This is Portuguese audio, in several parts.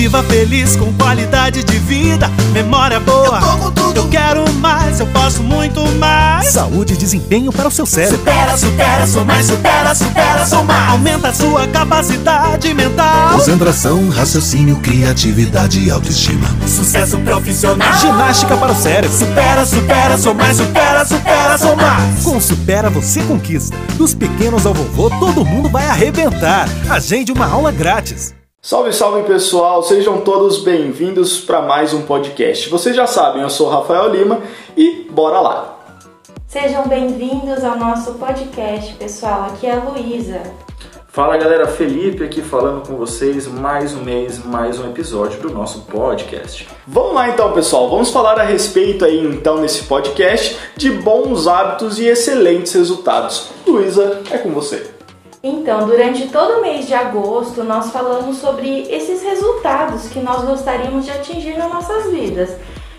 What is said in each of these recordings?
viva feliz com qualidade de vida, memória boa. Eu tô com tudo. Eu quero mais, eu posso muito mais. Saúde e desempenho para o seu cérebro. Supera, supera, sou mais, supera, supera, sou mais. Aumenta a sua capacidade mental. Concentração, raciocínio, criatividade e autoestima. Sucesso profissional. Ginástica para o cérebro. Supera, supera, sou mais, supera, supera, sou mais. Com Supera você conquista. Dos pequenos ao vovô, todo mundo vai arrebentar. Agende uma aula grátis. Salve, salve pessoal, sejam todos bem-vindos para mais um podcast. Vocês já sabem, eu sou Rafael Lima e bora lá! Sejam bem-vindos ao nosso podcast, pessoal. Aqui é a Luísa. Fala galera, Felipe aqui falando com vocês mais um mês, mais um episódio do nosso podcast. Vamos lá então, pessoal, vamos falar a respeito aí então nesse podcast de bons hábitos e excelentes resultados. Luísa, é com você. Então, durante todo o mês de agosto, nós falamos sobre esses resultados que nós gostaríamos de atingir nas nossas vidas.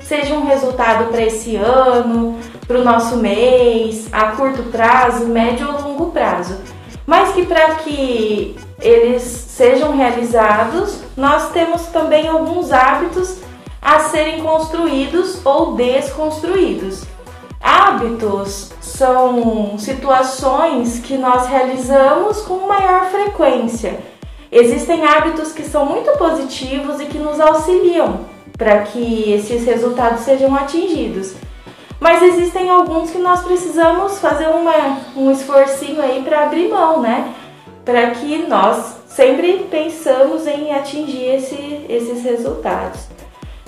Seja um resultado para esse ano, para o nosso mês, a curto prazo, médio ou longo prazo. Mas que para que eles sejam realizados, nós temos também alguns hábitos a serem construídos ou desconstruídos. Hábitos são situações que nós realizamos com maior frequência. Existem hábitos que são muito positivos e que nos auxiliam para que esses resultados sejam atingidos. Mas existem alguns que nós precisamos fazer uma, um esforcinho aí para abrir mão, né? Para que nós sempre pensamos em atingir esse, esses resultados.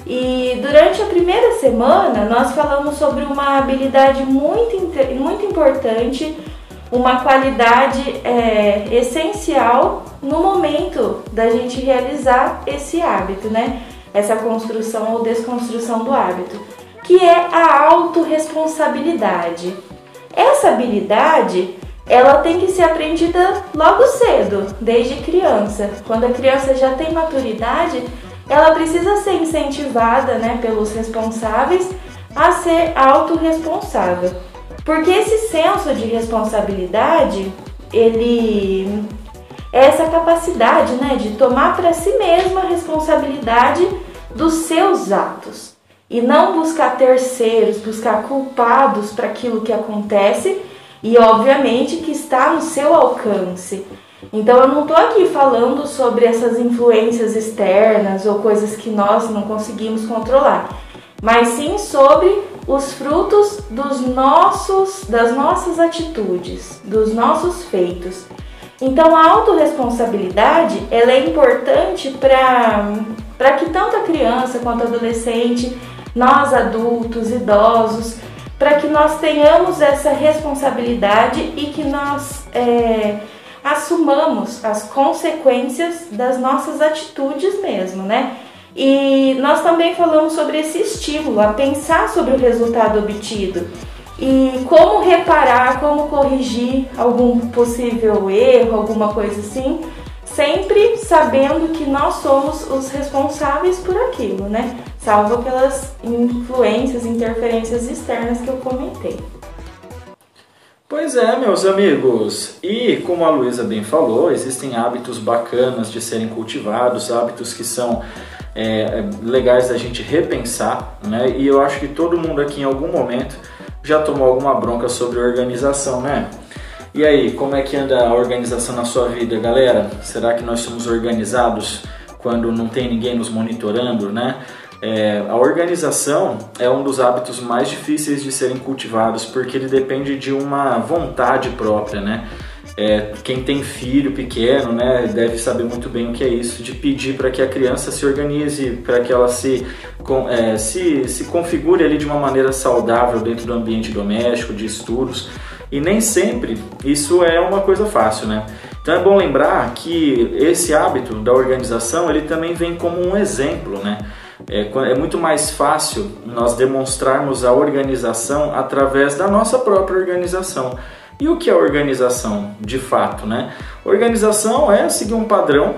E durante a primeira semana nós falamos sobre uma habilidade muito, muito importante, uma qualidade é, essencial no momento da gente realizar esse hábito, né? Essa construção ou desconstrução do hábito, que é a autorresponsabilidade. Essa habilidade ela tem que ser aprendida logo cedo, desde criança. Quando a criança já tem maturidade, ela precisa ser incentivada né, pelos responsáveis a ser autorresponsável. Porque esse senso de responsabilidade, ele é essa capacidade né, de tomar para si mesma a responsabilidade dos seus atos e não buscar terceiros, buscar culpados para aquilo que acontece e, obviamente, que está no seu alcance. Então eu não estou aqui falando sobre essas influências externas ou coisas que nós não conseguimos controlar, mas sim sobre os frutos dos nossos, das nossas atitudes, dos nossos feitos. Então a autorresponsabilidade ela é importante para que tanto a criança quanto a adolescente, nós adultos, idosos, para que nós tenhamos essa responsabilidade e que nós é, assumamos as consequências das nossas atitudes mesmo, né? E nós também falamos sobre esse estímulo, a pensar sobre o resultado obtido e como reparar, como corrigir algum possível erro, alguma coisa assim, sempre sabendo que nós somos os responsáveis por aquilo, né? Salvo aquelas influências, interferências externas que eu comentei. Pois é, meus amigos. E como a Luísa bem falou, existem hábitos bacanas de serem cultivados, hábitos que são é, legais da gente repensar, né? E eu acho que todo mundo aqui em algum momento já tomou alguma bronca sobre organização, né? E aí, como é que anda a organização na sua vida, galera? Será que nós somos organizados quando não tem ninguém nos monitorando, né? É, a organização é um dos hábitos mais difíceis de serem cultivados porque ele depende de uma vontade própria, né? É, quem tem filho pequeno, né, deve saber muito bem o que é isso, de pedir para que a criança se organize, para que ela se, é, se, se configure ali de uma maneira saudável dentro do ambiente doméstico, de estudos. E nem sempre isso é uma coisa fácil, né? Então é bom lembrar que esse hábito da organização ele também vem como um exemplo, né? É, é muito mais fácil nós demonstrarmos a organização através da nossa própria organização. E o que é organização de fato, né? Organização é seguir um padrão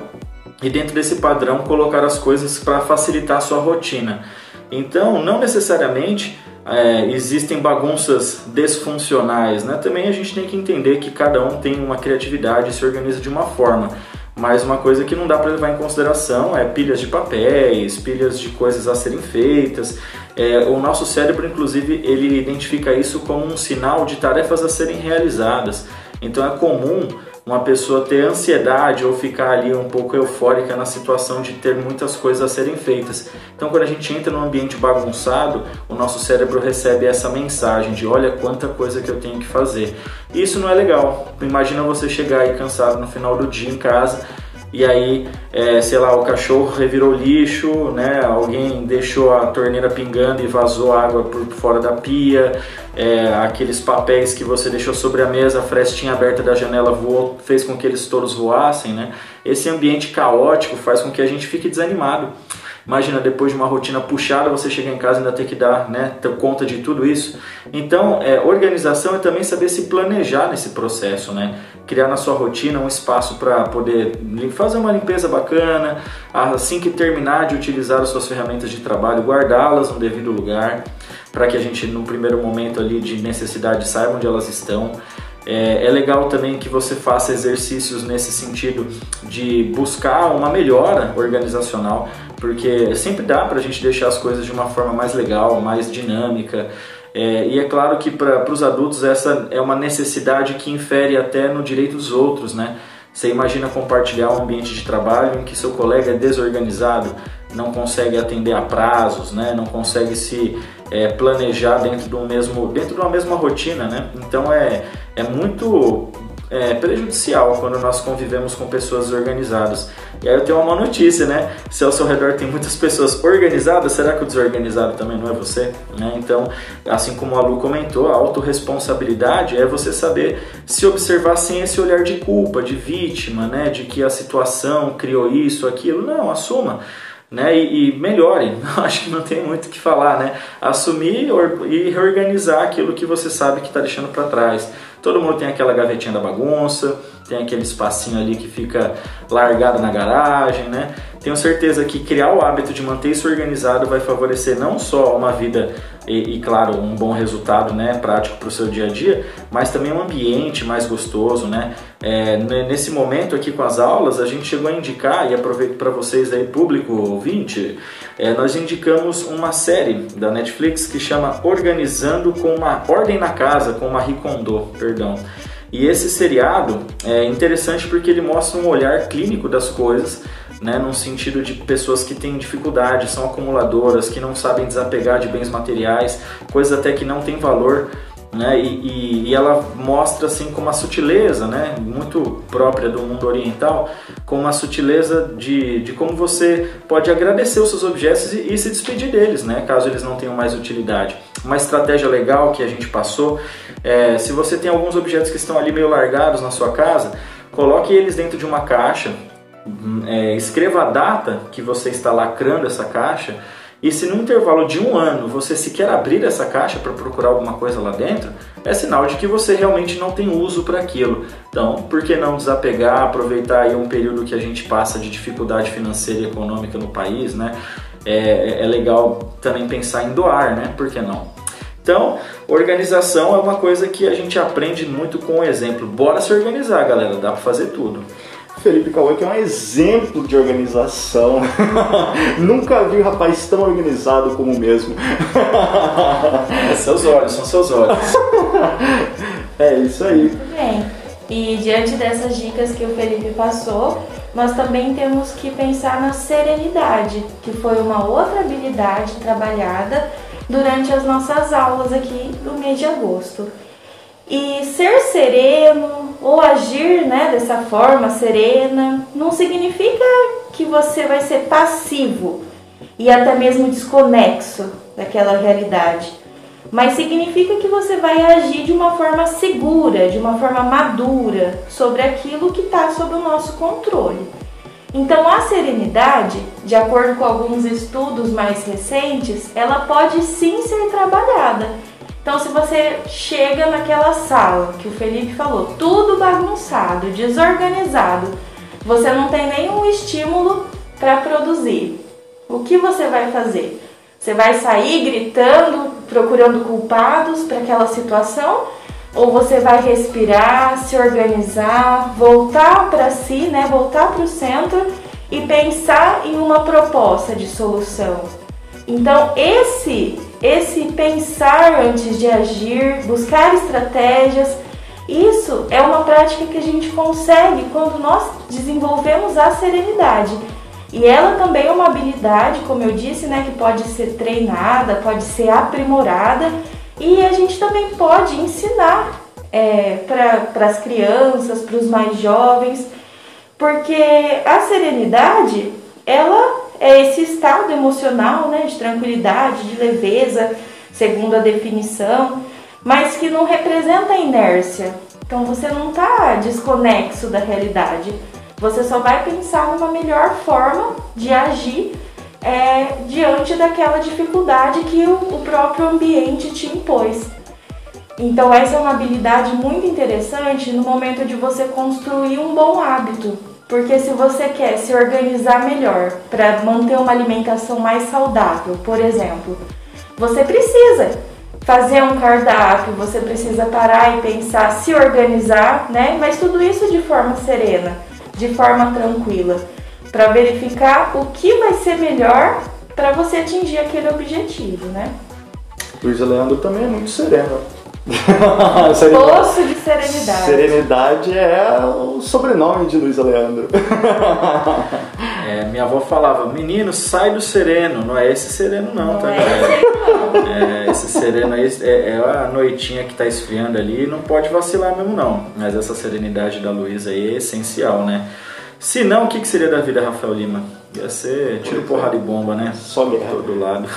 e dentro desse padrão colocar as coisas para facilitar a sua rotina. Então, não necessariamente é, existem bagunças desfuncionais, né? Também a gente tem que entender que cada um tem uma criatividade e se organiza de uma forma mas uma coisa que não dá para levar em consideração é pilhas de papéis, pilhas de coisas a serem feitas. É, o nosso cérebro, inclusive, ele identifica isso como um sinal de tarefas a serem realizadas. Então é comum uma pessoa ter ansiedade ou ficar ali um pouco eufórica na situação de ter muitas coisas a serem feitas. Então, quando a gente entra num ambiente bagunçado, o nosso cérebro recebe essa mensagem de olha quanta coisa que eu tenho que fazer. E isso não é legal. Imagina você chegar aí cansado no final do dia em casa e aí, é, sei lá, o cachorro revirou lixo, né? Alguém deixou a torneira pingando e vazou água por fora da pia, é, aqueles papéis que você deixou sobre a mesa, a frestinha aberta da janela voou, fez com que eles todos voassem, né? Esse ambiente caótico faz com que a gente fique desanimado. Imagina, depois de uma rotina puxada, você chegar em casa e ainda ter que dar né, ter conta de tudo isso. Então, é, organização é também saber se planejar nesse processo, né? Criar na sua rotina um espaço para poder fazer uma limpeza bacana, assim que terminar de utilizar as suas ferramentas de trabalho, guardá-las no devido lugar, para que a gente, no primeiro momento ali de necessidade, saiba onde elas estão. É, é, legal também que você faça exercícios nesse sentido de buscar uma melhora organizacional, porque sempre dá para a gente deixar as coisas de uma forma mais legal, mais dinâmica. É, e é claro que para os adultos essa é uma necessidade que infere até no direito dos outros, né? Você imagina compartilhar um ambiente de trabalho em que seu colega é desorganizado, não consegue atender a prazos, né? não consegue se é, planejar dentro, do mesmo, dentro de uma mesma rotina. Né? Então é, é muito é, prejudicial quando nós convivemos com pessoas desorganizadas. E aí eu tenho uma má notícia, né? Se ao seu redor tem muitas pessoas organizadas, será que o desorganizado também não é você? Né? Então, assim como a Lu comentou, a autorresponsabilidade é você saber se observar sem esse olhar de culpa, de vítima, né? De que a situação criou isso, aquilo. Não, assuma né? E, e melhore. Acho que não tem muito o que falar, né? Assumir e reorganizar aquilo que você sabe que está deixando para trás. Todo mundo tem aquela gavetinha da bagunça, tem aquele espacinho ali que fica largado na garagem, né? Tenho certeza que criar o hábito de manter isso organizado vai favorecer não só uma vida e, e claro, um bom resultado né, prático para o seu dia a dia, mas também um ambiente mais gostoso. Né? É, nesse momento aqui com as aulas, a gente chegou a indicar, e aproveito para vocês aí, público ouvinte, é, nós indicamos uma série da Netflix que chama Organizando com uma Ordem na Casa, com Marie Kondo, perdão. E esse seriado é interessante porque ele mostra um olhar clínico das coisas né, num sentido de pessoas que têm dificuldade, são acumuladoras, que não sabem desapegar de bens materiais, coisas até que não têm valor. Né, e, e, ela mostra assim com uma sutileza, né, muito própria do mundo oriental, com uma sutileza de, de como você pode agradecer os seus objetos e, e, se despedir deles, né, caso eles não tenham mais utilidade. Uma estratégia legal que a gente passou é, se você tem alguns objetos que estão ali meio largados na sua casa, coloque eles dentro de uma caixa, é, escreva a data que você está lacrando essa caixa e se no intervalo de um ano você sequer abrir essa caixa para procurar alguma coisa lá dentro, é sinal de que você realmente não tem uso para aquilo. Então, por que não desapegar, aproveitar aí um período que a gente passa de dificuldade financeira e econômica no país, né? É, é legal também pensar em doar, né? Por que não? Então, organização é uma coisa que a gente aprende muito com o exemplo. Bora se organizar, galera, dá para fazer tudo. Felipe Cauê, que é um exemplo de organização. Nunca vi um rapaz tão organizado como o mesmo. é seus olhos, são seus olhos. é isso aí. Muito bem. E diante dessas dicas que o Felipe passou, nós também temos que pensar na serenidade, que foi uma outra habilidade trabalhada durante as nossas aulas aqui do mês de agosto. E ser sereno ou agir né, dessa forma serena não significa que você vai ser passivo e até mesmo desconexo daquela realidade, mas significa que você vai agir de uma forma segura, de uma forma madura sobre aquilo que está sob o nosso controle. Então, a serenidade, de acordo com alguns estudos mais recentes, ela pode sim ser trabalhada então, se você chega naquela sala que o Felipe falou, tudo bagunçado, desorganizado, você não tem nenhum estímulo para produzir. O que você vai fazer? Você vai sair gritando, procurando culpados para aquela situação? ou você vai respirar, se organizar, voltar para si, né? Voltar para o centro e pensar em uma proposta de solução. Então, esse esse pensar antes de agir, buscar estratégias, isso é uma prática que a gente consegue quando nós desenvolvemos a serenidade. E ela também é uma habilidade, como eu disse, né, que pode ser treinada, pode ser aprimorada e a gente também pode ensinar é, para as crianças, para os mais jovens, porque a serenidade ela é esse estado emocional né, de tranquilidade, de leveza, segundo a definição, mas que não representa inércia. Então você não está desconexo da realidade. Você só vai pensar numa melhor forma de agir é, diante daquela dificuldade que o, o próprio ambiente te impôs. Então essa é uma habilidade muito interessante no momento de você construir um bom hábito. Porque se você quer se organizar melhor para manter uma alimentação mais saudável, por exemplo, você precisa fazer um cardápio, você precisa parar e pensar, se organizar, né? Mas tudo isso de forma serena, de forma tranquila para verificar o que vai ser melhor para você atingir aquele objetivo, né? Luísa Leandro também é muito serena. Poço de serenidade. Serenidade é o sobrenome de Luísa Leandro. É, minha avó falava, menino, sai do sereno. Não é esse sereno não, não tá, é Esse, não. É, esse sereno aí é, é, a noitinha que tá esfriando ali, não pode vacilar mesmo não. Mas essa serenidade da Luísa aí é essencial, né? Se não, o que, que seria da vida, Rafael Lima? Ia ser tiro, porrada e bomba, né? Só guerra. Todo lado.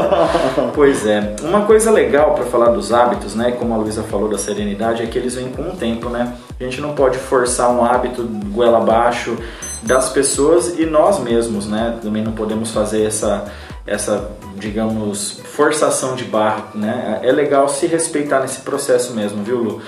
pois é. Uma coisa legal para falar dos hábitos, né? Como a Luísa falou da serenidade, é que eles vêm com o tempo, né? A gente não pode forçar um hábito goela abaixo das pessoas e nós mesmos, né? Também não podemos fazer essa, essa digamos, forçação de barra, né? É legal se respeitar nesse processo mesmo, viu, Lu?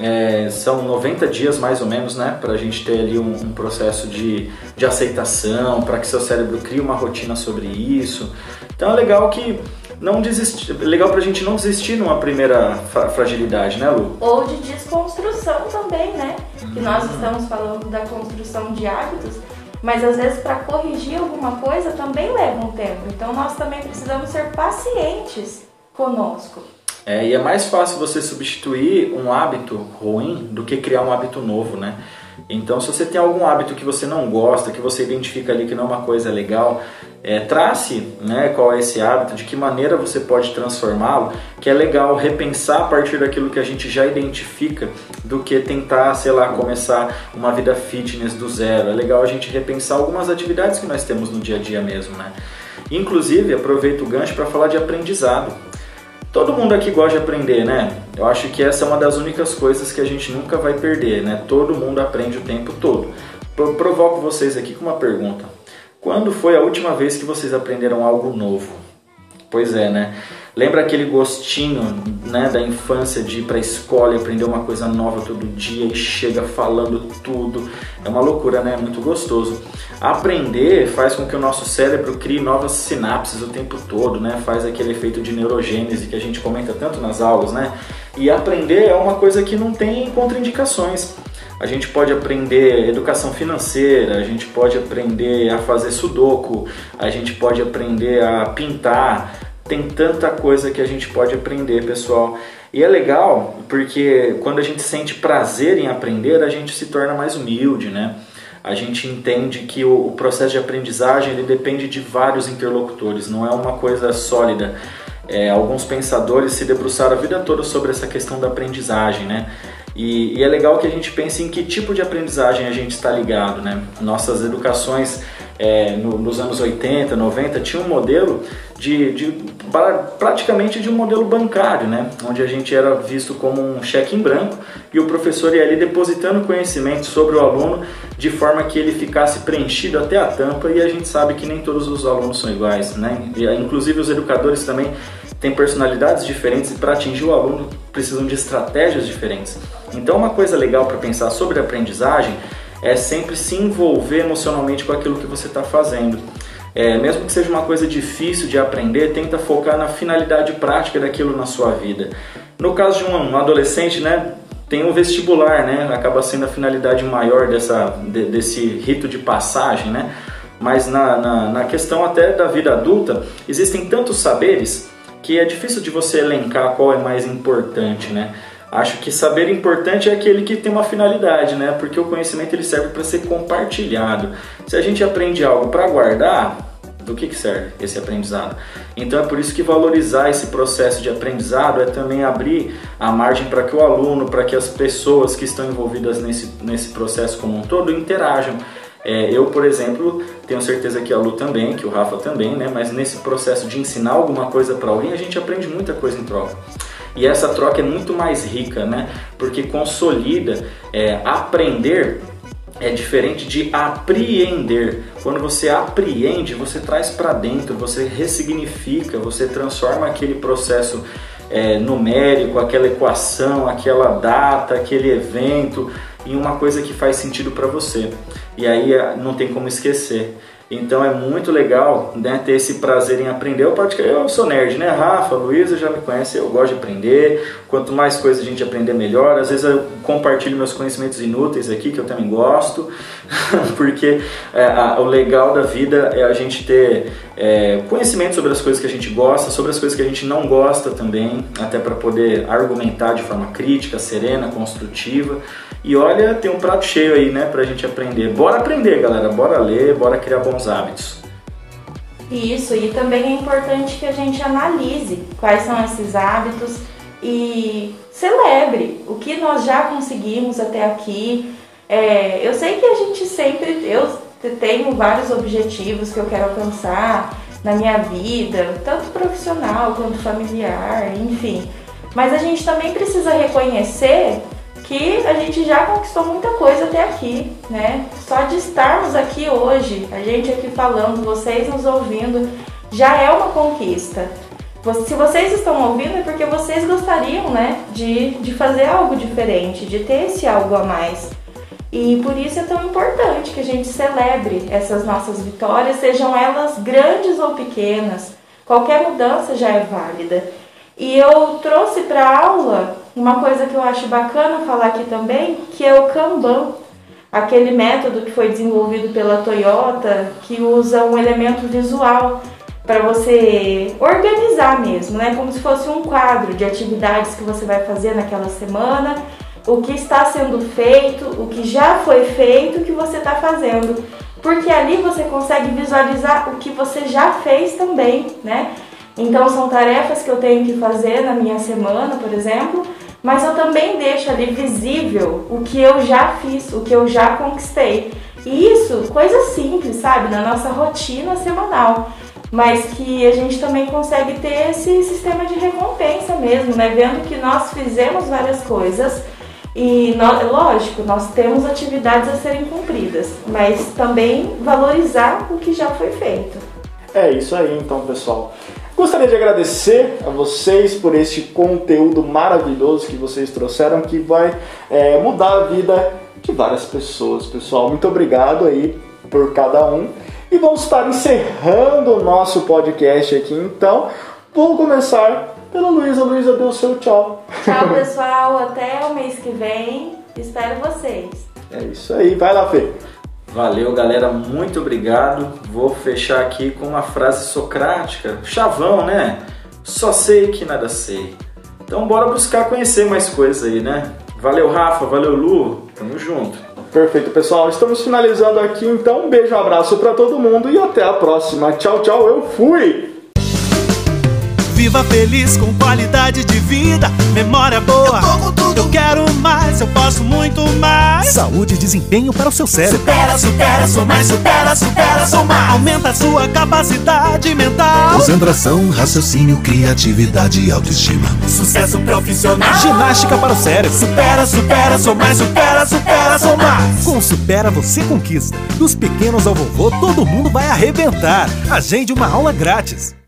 É, são 90 dias mais ou menos, né, para a gente ter ali um, um, processo de, de aceitação, para que seu cérebro crie uma rotina sobre isso. Então é legal que não desistir, legal para a gente não desistir numa primeira fragilidade, né, Lu? Ou de desconstrução também, né? Que nós estamos falando da construção de hábitos, mas às vezes para corrigir alguma coisa também leva um tempo. Então nós também precisamos ser pacientes conosco. É, e é mais fácil você substituir um hábito ruim do que criar um hábito novo, né? Então, se você tem algum hábito que você não gosta, que você identifica ali que não é uma coisa legal, é, trace né, qual é esse hábito, de que maneira você pode transformá-lo, que é legal repensar a partir daquilo que a gente já identifica, do que tentar, sei lá, começar uma vida fitness do zero. É legal a gente repensar algumas atividades que nós temos no dia a dia mesmo, né? Inclusive, aproveito o gancho para falar de aprendizado. Todo mundo aqui gosta de aprender, né? Eu acho que essa é uma das únicas coisas que a gente nunca vai perder, né? Todo mundo aprende o tempo todo. Provoco vocês aqui com uma pergunta. Quando foi a última vez que vocês aprenderam algo novo? Pois é, né? Lembra aquele gostinho né, da infância de ir para a escola e aprender uma coisa nova todo dia e chega falando tudo? É uma loucura, né? É muito gostoso. Aprender faz com que o nosso cérebro crie novas sinapses o tempo todo, né? Faz aquele efeito de neurogênese que a gente comenta tanto nas aulas, né? E aprender é uma coisa que não tem contraindicações. A gente pode aprender educação financeira, a gente pode aprender a fazer sudoku, a gente pode aprender a pintar, tem tanta coisa que a gente pode aprender, pessoal. E é legal porque quando a gente sente prazer em aprender, a gente se torna mais humilde, né? A gente entende que o, processo de aprendizagem ele depende de vários interlocutores, não é uma coisa sólida. É, alguns pensadores se debruçaram a vida toda sobre essa questão da aprendizagem, né? E, e, é legal que a gente pense em que tipo de aprendizagem a gente está ligado, né? Nossas educações é, no, nos anos 80, 90 tinha um modelo de, de praticamente de um modelo bancário, né? Onde a gente era visto como um cheque em branco e o professor ia ali depositando conhecimento sobre o aluno de forma que ele ficasse preenchido até a tampa e a gente sabe que nem todos os alunos são iguais, né? E, inclusive os educadores também têm personalidades diferentes e para atingir o aluno precisam de estratégias diferentes. Então, uma coisa legal para pensar sobre aprendizagem é sempre se envolver emocionalmente com aquilo que você está fazendo. É, mesmo que seja uma coisa difícil de aprender, tenta focar na finalidade prática daquilo na sua vida. No caso de um, um adolescente, né, tem o vestibular, né, acaba sendo a finalidade maior dessa, de, desse rito de passagem, né, mas na, na, na questão até da vida adulta, existem tantos saberes que é difícil de você elencar qual é mais importante, né? Acho que saber importante é aquele que tem uma finalidade, né? Porque o conhecimento ele serve para ser compartilhado. Se a gente aprende algo para guardar, do que, que serve esse aprendizado? Então é por isso que valorizar esse processo de aprendizado é também abrir a margem para que o aluno, para que as pessoas que estão envolvidas nesse, nesse processo como um todo interajam. É, eu, por exemplo, tenho certeza que a Lu também, que o Rafa também, né? Mas nesse processo de ensinar alguma coisa para alguém, a gente aprende muita coisa em troca. E essa troca é muito mais rica, né? Porque consolida, é, aprender é diferente de apreender. Quando você apreende, você traz para dentro, você ressignifica, você transforma aquele processo é, numérico, aquela equação, aquela data, aquele evento em uma coisa que faz sentido para você. E aí é, não tem como esquecer. Então é muito legal né, ter esse prazer em aprender. Eu, eu sou nerd, né? Rafa, Luísa já me conhece, eu gosto de aprender. Quanto mais coisas a gente aprender, melhor. Às vezes eu compartilho meus conhecimentos inúteis aqui, que eu também gosto, porque é, a, o legal da vida é a gente ter é, conhecimento sobre as coisas que a gente gosta, sobre as coisas que a gente não gosta também, até para poder argumentar de forma crítica, serena, construtiva. E olha, tem um prato cheio aí, né, pra gente aprender. Bora aprender, galera. Bora ler, bora criar bons hábitos. Isso, e também é importante que a gente analise quais são esses hábitos e celebre o que nós já conseguimos até aqui. É, eu sei que a gente sempre, eu tenho vários objetivos que eu quero alcançar na minha vida, tanto profissional quanto familiar, enfim. Mas a gente também precisa reconhecer que a gente já conquistou muita coisa até aqui, né? Só de estarmos aqui hoje, a gente aqui falando, vocês nos ouvindo, já é uma conquista. Se vocês estão ouvindo é porque vocês gostariam, né, de, de fazer algo diferente, de ter esse algo a mais. E por isso é tão importante que a gente celebre essas nossas vitórias, sejam elas grandes ou pequenas. Qualquer mudança já é válida. E eu trouxe para aula uma coisa que eu acho bacana falar aqui também, que é o Kanban, aquele método que foi desenvolvido pela Toyota, que usa um elemento visual para você organizar mesmo, né? Como se fosse um quadro de atividades que você vai fazer naquela semana, o que está sendo feito, o que já foi feito, o que você está fazendo. Porque ali você consegue visualizar o que você já fez também, né? Então são tarefas que eu tenho que fazer na minha semana, por exemplo, mas eu também deixo ali visível o que eu já fiz, o que eu já conquistei. E isso, coisa simples, sabe, na nossa rotina semanal, mas que a gente também consegue ter esse sistema de recompensa mesmo, né? Vendo que nós fizemos várias coisas e, nós, lógico, nós temos atividades a serem cumpridas, mas também valorizar o que já foi feito. É isso aí, então, pessoal. Gostaria de agradecer a vocês por este conteúdo maravilhoso que vocês trouxeram, que vai é, mudar a vida de várias pessoas, pessoal. Muito obrigado aí por cada um. E vamos estar encerrando o nosso podcast aqui, então. Vou começar pela Luísa. Luísa, dê o seu tchau. Tchau, pessoal. Até o mês que vem. Espero vocês. É isso aí. Vai lá, Fê. Valeu, galera, muito obrigado. Vou fechar aqui com uma frase socrática, chavão, né? Só sei que nada sei. Então bora buscar conhecer mais coisas aí, né? Valeu, Rafa, valeu, Lu. Tamo junto. Perfeito, pessoal. Estamos finalizando aqui, então um beijo, um abraço para todo mundo e até a próxima. Tchau, tchau. Eu fui. Viva feliz com qualidade de vida, memória boa. Eu, eu quero mais, eu posso muito mais. Saúde e desempenho para o seu cérebro. Supera, supera, sou mais, supera, supera, sou mais. Aumenta a sua capacidade mental. Concentração, raciocínio, criatividade e autoestima. Sucesso profissional. Ginástica para o cérebro. Supera, supera, sou mais, supera, supera, sou mais. Com Supera você conquista. Dos pequenos ao vovô, todo mundo vai arrebentar. Agende uma aula grátis.